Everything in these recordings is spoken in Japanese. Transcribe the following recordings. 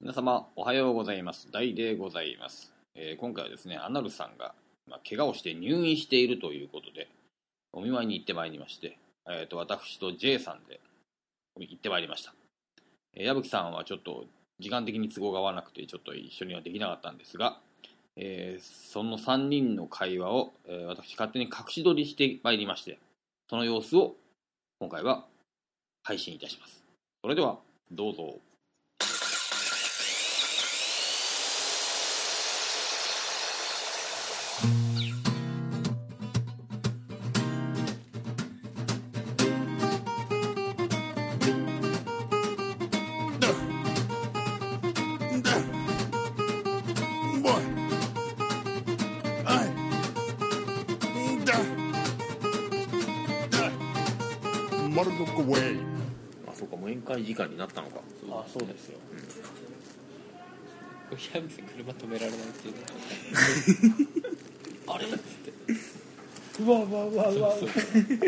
皆様おはようございます。大でございます、えー今回はですねアナルさんが、まあ、怪我をして入院しているということでお見舞いに行ってまいりまして、えー、と私と J さんで行ってまいりました、えー矢吹さんはちょっと時間的に都合が合わなくてちょっと一緒にはできなかったんですが、えーその3人の会話を、えー私勝手に隠し撮りしてまいりましてその様子を今回は配信いたします。それではどうぞ。丸のこウェイあそうかもう宴会時間になったのか。あそうですよ。矢吹さん車止められないっていうの あれっつって。うわうわうわうわそう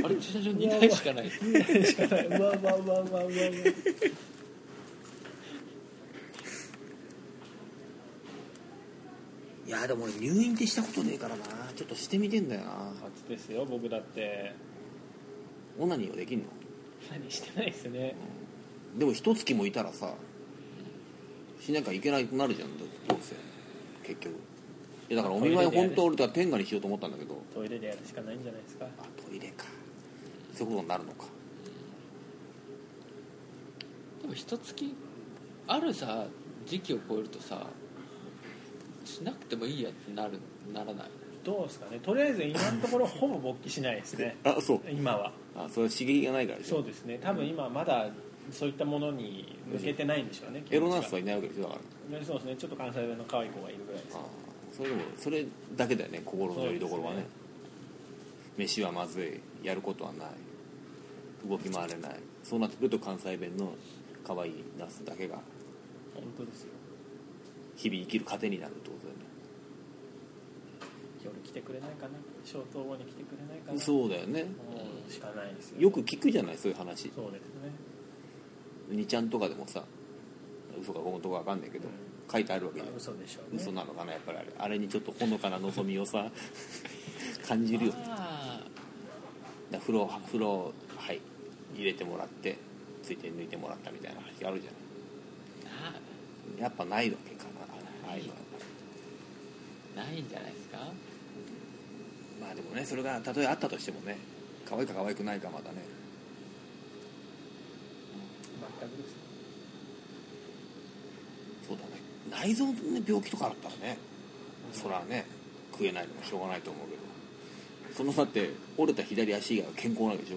あれ駐車場2台しかない。しかないうわうわうわうわうわうわいやでも俺入院ってしたことねえからな。ちょっとしてみてんだよな。初ですよ僕だって。オナニーはできんの？何してないですね。でも一月もいたらさしなきゃいけなくなるじゃんどうせ。結局。いやだからお見舞い本当俺とは天下にしようと思ったんだけど。トイレでやるしかないんじゃないですか？あトイレか。そういうことになるのか。でも一月あるさ時期を超えるとさしなくてもいいやってなるならない？どうですかね。とりあえず今のところほぼ勃起しないですね。あそう。今は。あそれは刺激がないからでしょそうですね。多分今まだそういったものに向けてないんでしょうねエロナースははいないわけでしょだから。そうですね。ちょっと関西弁の可愛い子がいるぐらいです。あそれでもそれだけだよね心の拠り所はね。飯はまずい。やることはない。動き回れない。そうなってくると関西弁の可愛いナスだけが本当ですよ。日々生きる糧になるってことだよね夜来てくれないかな。消灯後に来てくれないかな。そうだよね。もうしかないですよよく聞くじゃないそういう話。そうですね。2ちゃんとかでもさ嘘か本当か分かんないけど書いてあるわけじゃん。嘘でしょうね。嘘なのかなやっぱりあれ。あれにちょっとほのかな望みをさ 感じるよだ風呂風呂はい。入れてもらってついて抜いてもらったみたいな話があるじゃあない。やっぱないわけかな。ああいうのはなないんじゃないですか？まあでもねそれがたとえあったとしてもね可愛いか可愛くないかまだね。全くです。よそうだね。内臓の、ね、病気とかあったらねそらね食えないのもしょうがないと思うけど。そのだって折れた左足以外は健康なわけでしょ。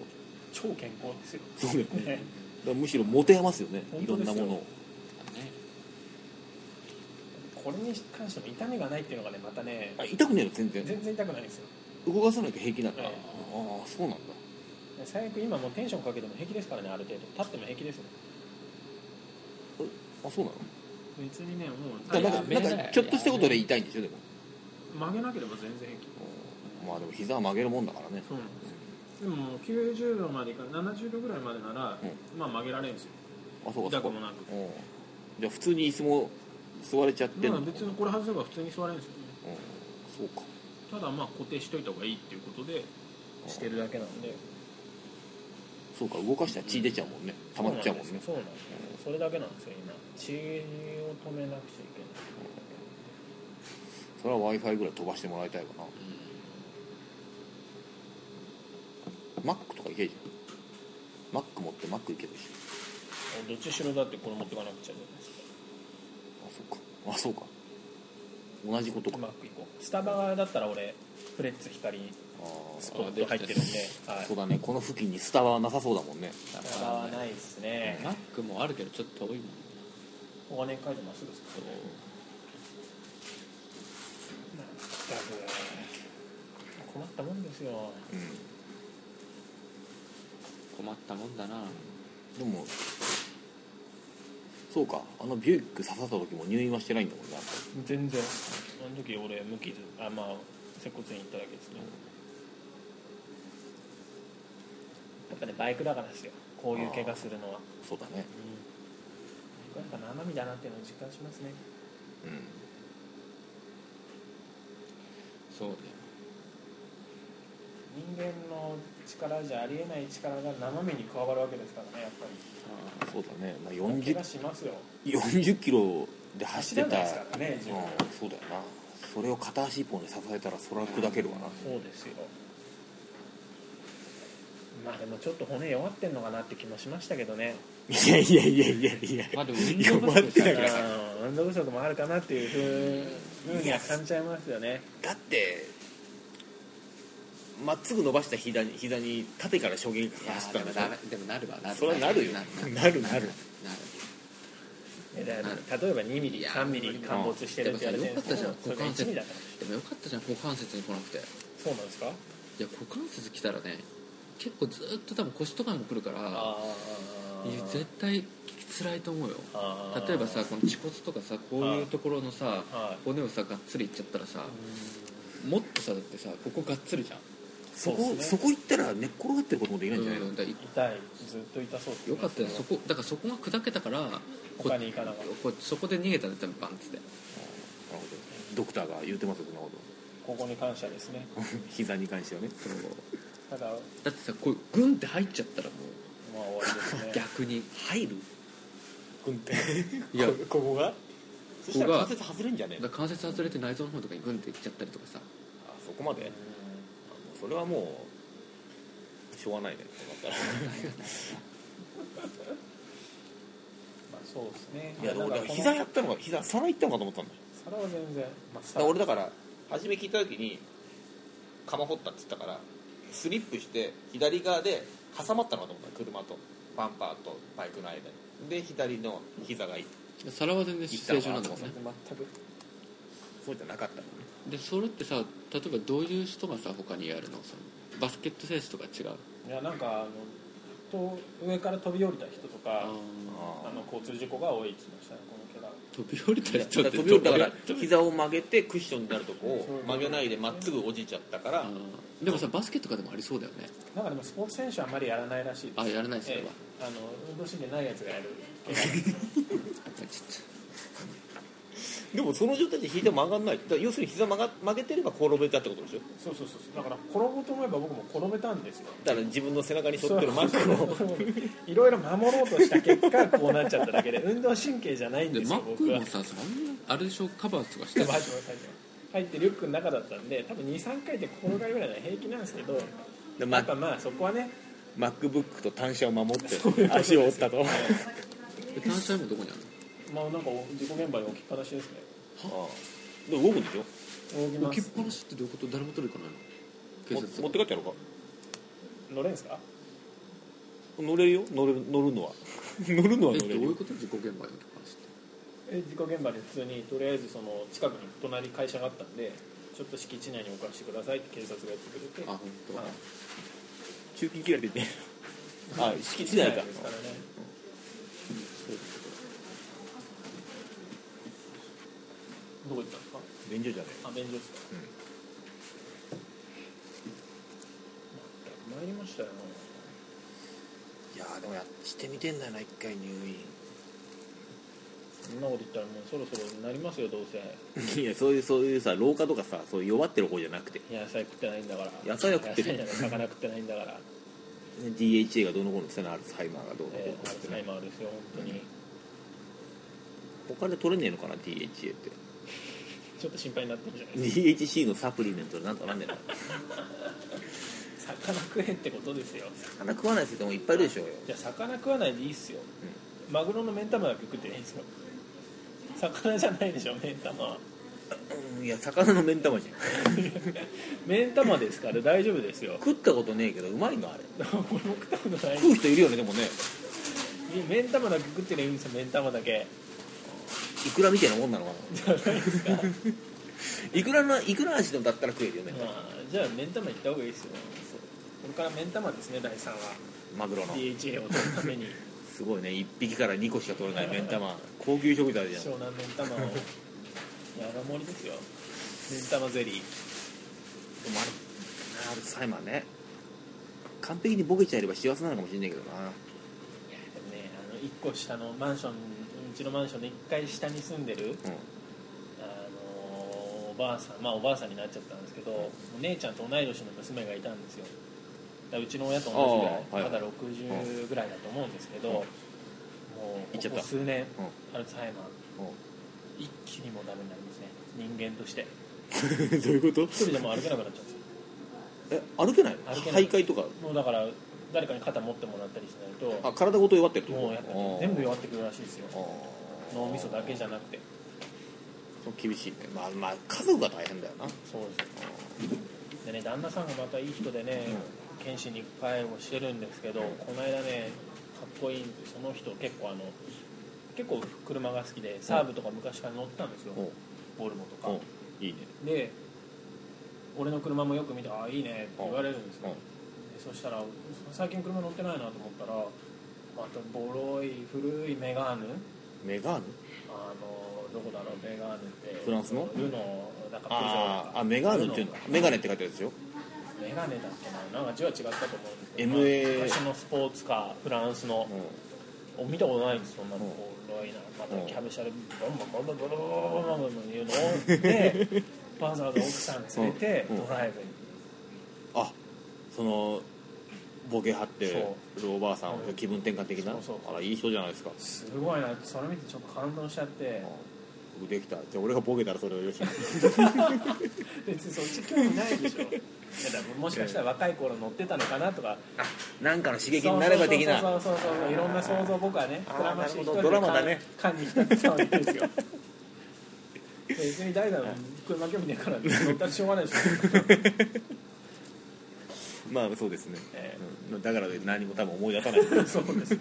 超健康ですよ。そうだよね。ね だむしろ持て余すよね。いろんなものを。ね。これに関しても痛みがないっていうのがねまたね。あ痛くねえの？全然。全然痛くないんですよ動かさなきゃ平気だ、ええ。ああそうなんだ。最悪今もうテンションかけても平気ですからねある程度。立っても平気ですよ。あそうなの？別にねもうだからなんかななんかちょっとしたことで痛いんでしょ？でも。曲げなければ全然平気まあでも膝は曲げるもんだからねそうなんですよでももう90度までいか70度ぐらいまでなら、まあ曲げられるんですよあそうか痛くもなくうんじゃあ普通に椅子も座れちゃってんのまあ別にこれ外せば普通に座れるんですよねうんそうかただまあ固定しといた方がいいっていうことでしてるだけなんで。そうか動かしたら血出ちゃうもんね。溜まっちゃうもんね。そうなんです。よそれだけなんですよ今。血を止めなくちゃいけない。それは w i f i ぐらい飛ばしてもらいたいかな、Mac とかいけるじゃん。Mac 持って Mac いけるし。どっちしろだってこれ持ってかなくちゃじゃないですか。あそうか。あそうか同じことか。うまくいこう。スタバだったら俺フレッツ光スポット入ってるんで、はい、そうだね。この付近にスタバはなさそうだもんね。スタバはないですね。マックもあるけどちょっと遠いもんお金書いてますですけど困ったもんですよ。うん。困ったもんだな。でもそうか。あのビュイック刺さった時も入院はしてないんだもんねやっぱり。全然。あの時俺無傷あまあ接骨院行っただけですね。やっぱねバイクだからですよ。こういう怪我するのは、そうだね。うん。やっぱ生身だなっていうのを実感しますね。うん。そうね人間の力じゃありえない力が生身に加わるわけですからねやっぱり。そうだね、まあ、怪40我しますよ。40キロで走ってた走らないですからねそうだよな。それを片足一本で支えたらそれは砕けるわな、そうですよ。まあでもちょっと骨弱ってんのかなって気もしましたけどね。いやいやいやいやいや。まあでも運動不足だから。うん運動不足もあるかなっていうふうふうには感じちゃいますよね。だってまっすぐ伸ばした膝に膝に縦から衝撃が走ったんでしょでもなるわなるそれはなるよ。なるなる。例えば2ミリいや3ミリ陥没してるって言われてるんですけどでもさそれが1よかったじゃんミでもよかったじゃん股関節に来なくて。そうなんですか？いや股関節来たらね結構ずっと多分腰とかも来るからあいや絶対辛いと思うよ。あ例えばさこの恥骨とかさこういうところのさはい。骨をさがっつりいっちゃったらさもっとさだってさここがっつりじゃんそこね。そこ行ったら寝っ転がってることもできないんじゃないの、うん。痛いずっと痛そう。ですねよかったよ。そこだからそこが砕けたからこ他に行かなかった。こそこで逃げたんだよバンっつって。なるほど。ドクターが言うてますよそんなこここに感謝ですね。と 膝に関してはね。そう。ただまだってさこうグンって入っちゃったらもあ終わりですうね。逆に。入る？軍って。いや。こここが？そしたら関節外れんじゃねえ関節外れて内臓の方とかにグンっていっちゃったりとかさ。あそこまで？それはもうしょうがないね。そうなったらまあそうですね。いやでもなんかこの膝やったのが膝皿行ったのかと思ったんだよ。皿は全然まあだか皿ら俺だから初め聞いた時に釜掘ったっつったからスリップして左側で挟まったのかと思った車とバンパーとバイクの間に。で左の膝がい皿は全然正常なんだもんね。全くそうじゃなかったのねでそれってさ例えばどういう人がさ他にやるの？そのバスケット選手とか違う？いやなんかあのと上から飛び降りた人とかああの交通事故が多いって言ってましたねこの怪我。飛び降りただ人って飛び降りたから膝を曲げてクッションになるとこを曲げないでまっすぐ落ちちゃったから。でもさバスケとかでもありそうだよね。なんかでもスポーツ選手はあんまりやらないらしいです。あやらないそれは。ええ。あの運動神経ないやつがやる。っでもその状態で膝曲がんない。要するに膝曲が曲げてれば転べたってことでしょ？そうそうそうそう。だから転ぼうと思えば僕も転べたんですよ。だから自分の背中に背負ってるマックを。いろいろ守ろうとした結果こうなっちゃっただけで運動神経じゃないんとですでマックもよ僕はさそんなあれでしょカバーとかしてる入ってリュックの中だったんで多分23回で転がるぐらいなら平気なんですけどでやっぱまあそこはね MacBook と単車を守って足を折ったと。で単車もどこにあるの？まあなんか事故現場に置きっぱなしですね。ああ。で動くんでしょ？動きます。置きっぱなしってどういうこと？誰も取り行かないの？警も察持って帰ってやろうか。乗れんすか？乗れるよ。乗れる乗るのは。乗るのはえどう乗れるよ。いうこと？事故現場に置きっぱなしって。え事故現場で普通にとりあえずその近くに隣会社があったんでちょっと敷地内に置かせてくださいって警察がやってくれて。あ本当。はい。中金切られてて あ敷地内かですからねどこ行ったんですか？便所じゃねあ便所ですか。参りましたよ。いやーでもやしてみてんだよな一回入そんなこと言ったらもうそろそろなりますよどうせ。院 いやそういうそういうさ廊下とかさそういう弱ってる方じゃなくて。野菜食ってないんだから。野菜は食ってる。野菜じゃない魚食ってないんだから、DHA がどうのこうのしてなアルツハイマーがどうのこえー、うの。ってアルツハイマーですよ本当に。他で取れねえのかな DHA ってちょっと心配になってるじゃないですか。DHC のサプリメントでなんとかなんねえの魚食えってことですよ。魚食わない人もいっぱいいるでしょうよ。じゃあ魚食わないでいいっすよ、マグロの目ん玉だけ食ってないいんですよ。魚じゃないでしょ目ん玉は。うんいや魚の目ん玉じゃん。目ん玉ですから大丈夫ですよ。食ったことねえけどうまいのあれ。食ったことない。食う人いるよねでもね。目ん玉だけ食ってりゃいいんですよ目ん玉だけいくらみたいなもんなのかじゃな。いですか、ないくらのいくら味のだったら食えるよね、まあ、じゃあ目ん玉行った方がいいですよ。これから目ん玉ですね第3話マグロの。DHA を取るために。すごいね。1匹から2個しか取れない目ん玉。高級食材じゃん。湘南目ん玉を山盛りですよ。目ん玉ゼリー。でもあれアルツハイマーね。完璧にボケちゃえれば幸せなのかもしれないけどな。いやでもねあの1個下のマンションちのマンションの1階下に住んでる、うん。あのおばあさんまあおばあさんになっちゃったんですけど、お姉ちゃんと同い年の娘がいたんですよ。だからうちの親と同じぐらい、まだ60ぐらいだと思うんですけど、もう行っちゃった。ここ数年、うアルツハイマーうん。一気にもうダメになりますね人間として。どういうこと？一人でも歩けなくなっちゃうんですよえ歩けない？の歩けない。徘徊とか？もうだから誰かに肩持ってもらったりしないとあ体ごと弱ってるってもうやっぱ全部弱ってくるらしいですよ。脳みそだけじゃなくて。そう厳しいね。まあまあ家族が大変だよな。そうですよ。でね旦那さんがまたいい人でね、検視に介護してるんですけど、この間ねかっこいいその人結構あの結構車が好きでサーブとか昔から乗ってたんですよ、うん。ボルモとか、うん。いいね。で俺の車もよく見て「ああいいね」って言われるんですよ、うん。でそしたら最近車乗ってないなと思ったらまたボロい古いメガー。ヌメガー？ヌあのどこだろうメガーヌって。フランスの？ルノーなんかあーあメガーヌっていうの？メガネって書いてあるでしょ？メガネだっけな？なんか字は違ったと思うんですけど、MA まあ昔のスポーツカーフランスの、う見たことないんですそんなの。うん。ボロいな。またうんキャブシャルボンボンボンボンボンボンボンボンボンボンいうのをでわざわざ奥さん連れてうんドライブにんあそのボケ張ってそるおばあさんをうん気分転換的な？そうそうあらいい人じゃないですか。すごいな。それ見てちょっと感動しちゃって。僕できた。じゃあ俺がボケたらそれをよし 別にそっち興味ないでしょ。もしかしたら若い頃乗ってたのかなとか。なんかの刺激になれば的な。そうそうそうそうそういろんな想像僕はね膨らましてなるほど。ドラマだね。缶に浸ってたわけですよ。別に誰だろう。車興味ねえから乗ったらしょうがないでしょ まあそうですね、えうん。だから何も多分思い出さない。そうです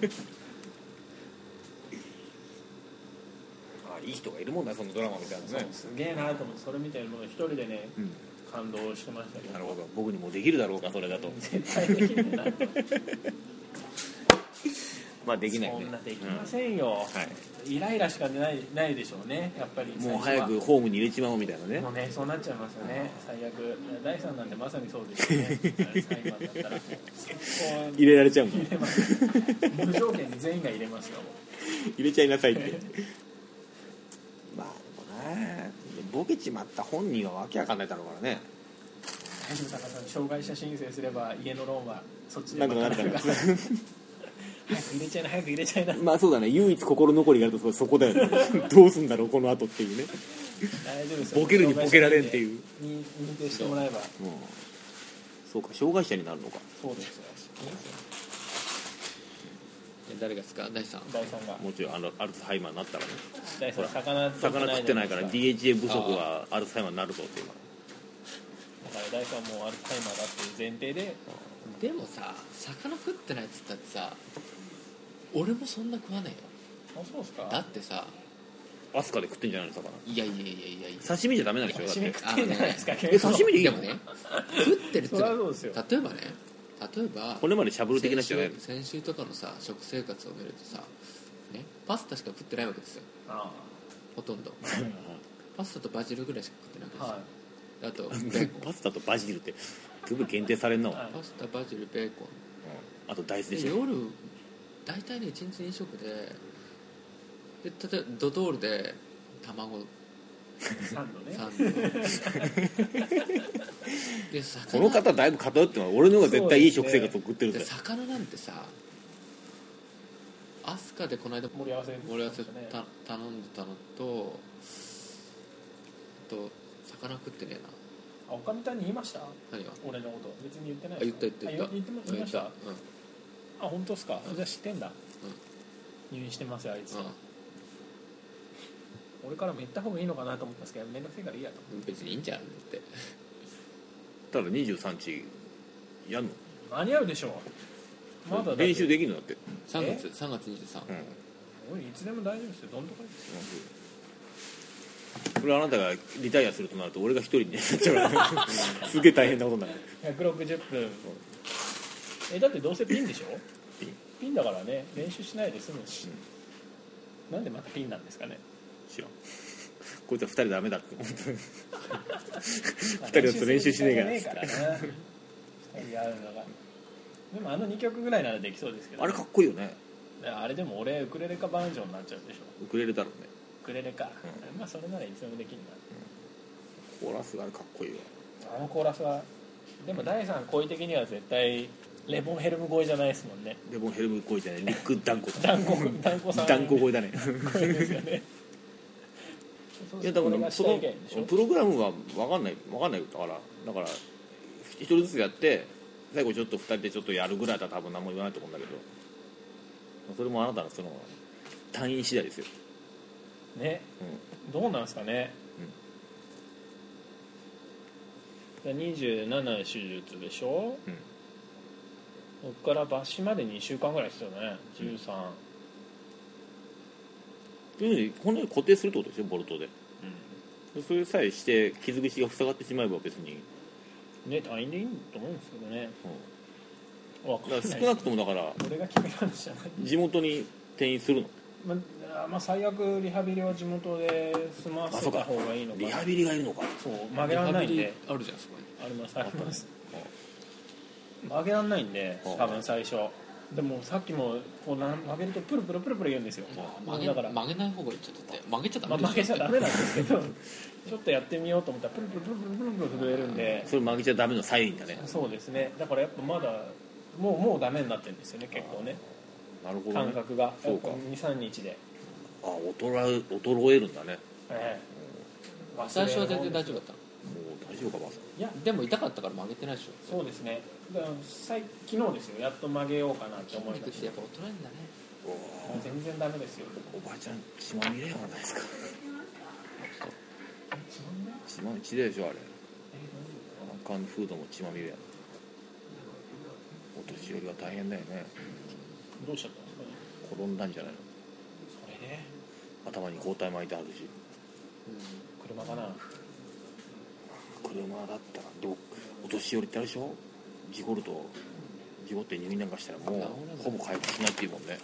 あいい人がいるもんだそのドラマみたいなね。す。げえなと思ってそれ見てもう一人でねうん。感動してましたけど。なるほど。僕にもできるだろうかそれだと。絶対できないな。とまあできないね。そんなできませんよ、うんはい。イライラしかないないでしょうねやっぱり。もう早くホームに入れちまおうみたいなね。もうねそうなっちゃいますよね。最悪。第3なんでまさにそうですよね。入れられちゃうん。だ入れます。無条件に全員が入れますよ。入れちゃいなさいって。まあでもねボケちまった本人はわけわかんないだろうからね。大丈夫高さん。障害者申請すれば家のローンはそっちでなんとかなるから早く入れちゃいな早く入れちゃいな。まあそうだね。唯一心残りがあるとそこだよね。どうすんだろうこの後っていうね。大丈夫ですよ。ボケるにボケられんっていう。認認定してもらえば。うん。そうか障害者になるのか。そうです誰がですか？大さん第3が。もちろんあのアルツハイマーになったらね。第3魚魚食ってないからだ DHA 不足はアルツハイマーになるぞっていうから第3もうアルツハイマーだっていう前提で。でもさ魚食ってないっつったってさ俺もそんな食わねあそうですえよだかってさアスカで食ってんじゃないの魚。いやいやいやいやいや。刺身じゃダメなんでしょ？だっ刺身て食ってんじゃないですか？え刺身でいいの？でもね食ってるってそりゃそうですよ。例えばね例えば骨までしゃぶる的な人じゃないの先週先週とかのさ食生活を見るとさ、ね、パスタしか食ってないわけですよ。あほとんど。あ パスタとバジルぐらいしか食ってないわはけですよ、あと ベーコン。パスタとバジルってすぐ限定されんの、はいパスタバジルベーコン。あと大豆でしょ。で夜大体ね1日2食でで例えばドトールで卵。いサンドね。サンド。で魚。この方だいぶ偏ってます。俺の方が絶対いい食生活を送ってるぜ。で魚なんてさアスカでこの間盛り合わせ盛り合わせねた頼んでたのとあと魚食ってねえな。あおかみたんに言いました？何が？俺のこと。別に言ってないあ言った言った言った。あ言っても言いました？あうん本当ですか？じゃあ知ってんだ。入院してますよあいつ。う俺からも言った方がいいのかなと思ったんですけど面倒くせえからいいやとん別にいいんじゃんって。ただ23日やんの？間に合うでしょまだだって。練習できるのだって、3月3月23うん。おいいつでも大丈夫ですよ。どんとこい。ですよこれあなたがリタイアするとなると俺が一人になっちゃうから。すげえ大変なことになる。160分えだってどうせピンでしょ？ピン。ピンだからね練習しないで済むし、なんでまたピンなんですかね？知らん。こいつは二人ダメだって。思って二人だと練習しねえから。ねえからな二人やるのが。でもあの2曲ぐらいならできそうですけど、あれかっこいいよね。あれでも俺ウクレレかバンジョーになっちゃうでしょ。ウクレレだろうね。ウクレレか、まあそれならいつでもできるな。コーラスがあれかっこいいわ。あのコーラスはでも第3声的には絶対レボンヘルム声じゃないですもんね。でもヘルム声じゃない。リック・ダンコ。団子団子さん。ダンコ声だね。声ですよね。いやだからそのプログラムは分かんない。分かんない。だからだから一人ずつやって最後ちょっと二人でちょっとやるぐらいだったら多分何も言わないと思うんだけど。それもあなたのその単位次第ですよ、ね。どうなんですかね、で27手術でしょ、うんそこから抜歯まで2週間ぐらいですよね。13、要するにこに固定するってことですよボルトで。それさえして傷口が塞がってしまえば別に、ね退院でいいと思うんですけどね。わかんない少なくともだから俺が決めたんじゃない。地元に転院するの？まあ、まあ最悪リハビリは地元で済ませた方がいいのか。なリハビリがいるのか。そう曲げられないんで。あるじゃんそこにありますあります曲げられないんではあ多分最初。でもさっきもこうな曲げるとプルプルプルプル言うんですよ。曲げだから、ま曲げない方がいいちょっとって曲げちゃダあ、メで曲げちゃダメなんですけど ちょっとやってみようと思ったらプルプルプルプルプルプル震えるんでそれ曲げちゃダメのサインだねそうですねだからやっぱまだもうもうダメになってるんですよね結構ねなるほど、ね、感覚がそうか23日で、あ衰え衰えるんだねええ最初は全然大丈夫だったのもう大丈夫かばあさんいやでも痛かったから曲げてないでしょそうですねだから最昨日ですよ。やっと曲げようかなって思いましてやっぱ衰えるんだね。た全然ダメですよ。おばあちゃん血まみれやないですか？血ま血でしょあれ。アカンフードも血まみれや。お年寄りは大変だよね。どうしちゃったんですかね？転んだんじゃないの？それで？頭に包帯巻いてあるし。車かな？車だったらどう？お年寄りってあるでしょ？事故ると事故って入院なんかしたらもうほぼ回復しないっていうもんね。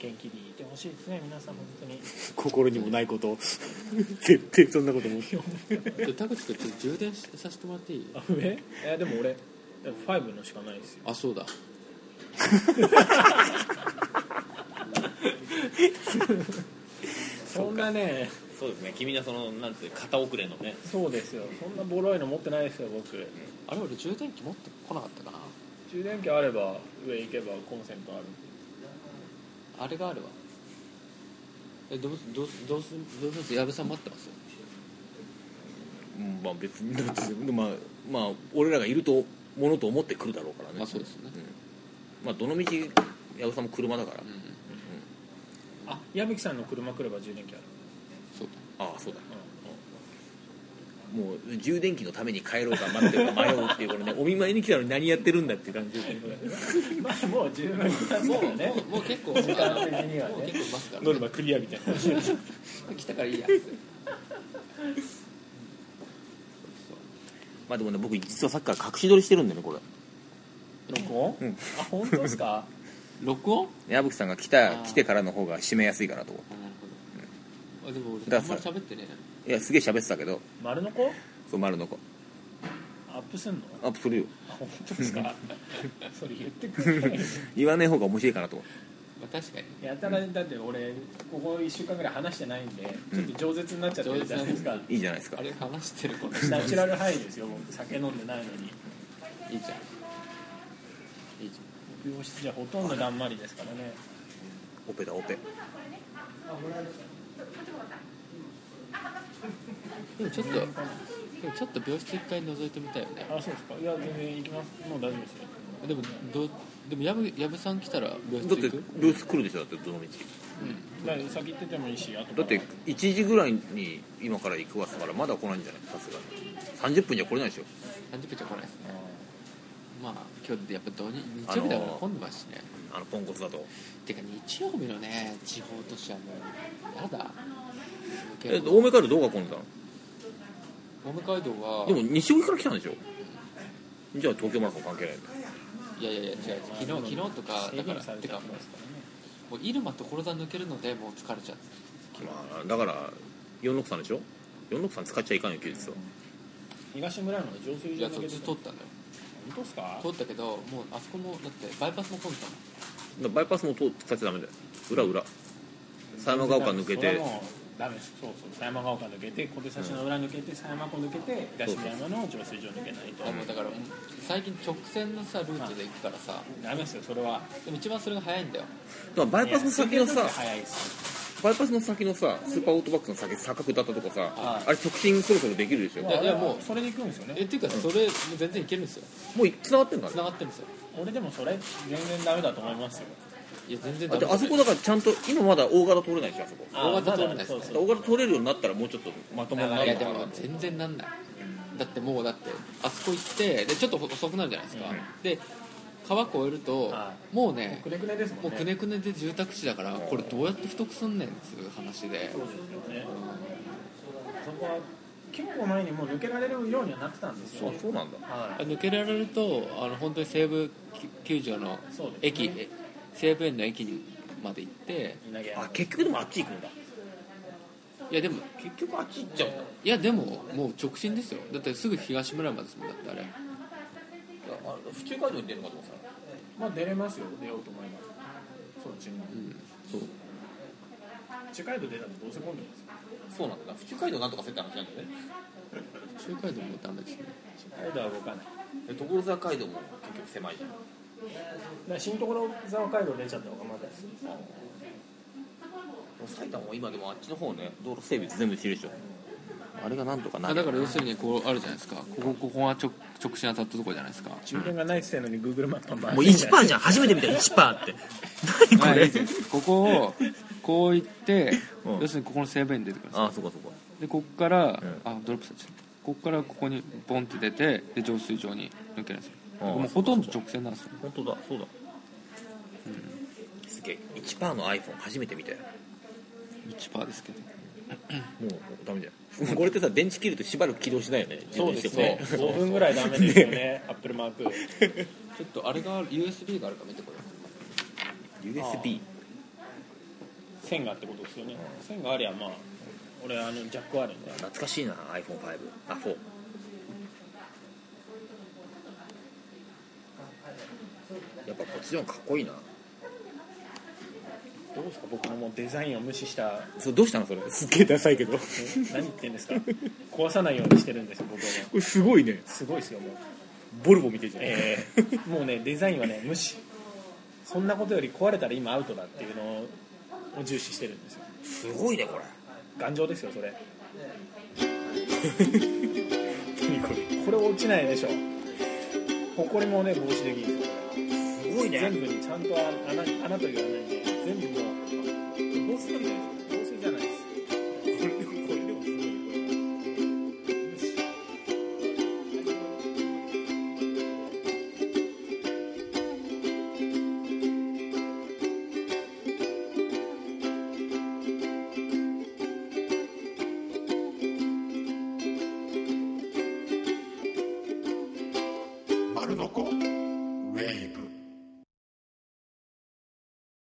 元気でいてほしいですね皆さん本当に。心にもないこと。絶対そんなこと思 ってで田口君ちょっと充電しさせてもらっていい？あ上えでも俺5のしかないですよ。あそうだ。そんなねそうですね。君はそのなんて片遅れのね。そうですよ。そんなボロいの持ってないですよ僕。あれ俺充電器持ってこなかったかな。充電器あれば上行けばコンセントある。あれがあるわ。えどうすどうすどうすどうす矢部さん待ってますよ。うんまあ別にだってまあまあ俺らがいるとものと思って来るだろうからね。まあそうですよね。うん。まあどのみち矢部さんも車だから、うん。あ矢吹さんの車来れば充電器あるああそうだ。うもう充電器のために帰ろうか待ってるか迷うっていうこれね お見舞いに来たのに何やってるんだっていう感じまあもう十分。だそうだねもう結構時間的にはね。もう結構いますから、ノルマクリアみたいな来たからいいやまあでもね僕実はさっきから隠し撮りして。るんでねこれ録音、うんあ本当ですか録音矢吹さんが来た来て。からの方が締めやすいかなと思あなるほど、あでも俺だあんまからり喋ってね。ういやすげえ喋ってたけど。丸の子？そう丸の子。アップすんの？アップするよ。あ本当ですか？それ言ってくれない。言わない方が面白いかなと思ってまあ確かに。やたらだって俺ここ1週間ぐらい話してないんでちょっと饒舌になっちゃってるじゃないですか、いいじゃないですか。あれ話してる頃ナチュラルハイですよ僕酒飲んでないのに。いいじゃん。いいじ病室じゃほとんどだんまりですからね。オペだオペ。ゃんでもちょっとでもちょっと病室一回覗いてみたいよね。あそうですか。いや全然行きます。もう大丈夫ですよ。でもどうでも矢部矢部さん来たら病だって室行く病室来るでしょ？だってどの道？だから先行っててもいいしあとだって1時ぐらいに今から行くわっつったからまだ来ないんじゃない？さすがに。30分じゃ来れないでしょ？30分じゃ来ないですね。まあ今日やっぱ土日日曜日だから混んでますしね、あのポンコツだと。てか日曜日のね地方都市はもうやだ。え青梅街道どうが混んでたの？青梅街道はでも西荻から来たんでしょ？じゃあ東京マラソン関係ないんだいやいやいや違う。昨日昨日とか制だからてかもうもう入間所沢抜けるのでもう疲れちゃうまあだから463でしょ463使っちゃいかんよ休日は東村山の浄水いやそっと取ったんだよ当ですか通ったけどもうあそこもだってバイパスも混んでたもんバイパスも通って立っちゃダメだよ。裏裏。狭山ヶ丘抜けてダメです。そうそう。狭山ヶ丘抜けて小手差しの裏抜けて狭山湖抜けて東山の浄水場抜けないと。あもうだから最近直線のさルートで行くからさ。ダメですよそれは。でも一番それが早いんだよ。だからバイパスの先のさ早いです。バイパスの先のさスーパーオートバックスの先坂下ったとこさはいあれ直進そろそろできるでしょ。いやいやもうそれで行くんですよね。えっていうかそれ全然いけるんですよ。もう繋がってんだ繋がってるんですよ俺でもそれ全然ダメだと思いますよ。いや全然あであそこだからちゃんと今まだ大型通れないでしょあそこ。大型通れない大型通れるようになったらもうちょっとまともにないるやでも全然なんない。だってもうだってあそこ行ってでちょっと遅くなるじゃないですか、で川越えるとはもうねくねくねですもんね。もうくねくねで住宅地だからこれどうやって太くすんねんっていう話で。そうですよね。そこは結構前にもう抜けられるようにはなってたんですよそうそうなんだ。はい。抜けられるとあの本当に西武球場の駅、え西武園の駅にまで行ってあ結局でもあっち行くんだ。いやでも結局あっち行っちゃうんだいやでももう直進ですよ。だってすぐ東村山ですもんだってあれ。あ府中街道に出るのかと思ってまあ出れますよ。出ようと思います。そっちに。うんそう地下道出たらどうせ混んでますそうなんだ。府中街道なんとかせって話なんだよね。中海道もダメですね。地下道は動かない。で所沢街道も結局狭いじゃん。だから新所沢街道出ちゃった方がまだです。埼玉も今でもあっちの方ね道路整備全部してるでしょ。あれがなんとかなるあだから要するにこうあるじゃないですか。ここここが直直進当たったとこじゃないですか。充電がないっつってんのに Google マップは。もう1パーじゃん。初めて見た1パーって。何これ？はいここをこう行って、うん。要するにここの西武園に出てくるんですよああそうかそうかでこっから、ん。あドロップされちゃった。こっからここにボンって出てで浄水場に抜けるんですよ。もうほとんど直線なんですよ。本当だ。そうだ、すげえ。1パーの iPhone 初めて見たよ。1%ですけど。もうダメじゃん。これってさ電池切るとしばらく起動しないよね。そうですね。自動して5分ぐらいダメですよね。アップルマーク。ちょっとあれが USB があるか見てこれ USB 線がってことですよね。線がありゃまあ俺あのジャックあるんで。懐かしいな iPhone5 あ4やっぱこっちの方がかっこいいな。どうですか？僕のもうデザインを無視した。それどうしたの？それ。すっげえダサいけど。こ何言ってんですか？壊さないようにしてるんですよ僕は もれすごいね。うすごいですよもう。ボルボ見てるじゃん、えーもうねデザインはね無視。そんなことより壊れたら今アウトだっていうのを重視してるんですよ。すごいねこれ。頑丈ですよそれ。何これ。これ落ちないでしょ。ほこりもね防止できる。すごいね。全部にちゃんと穴穴という穴にね全部もう防水みたいな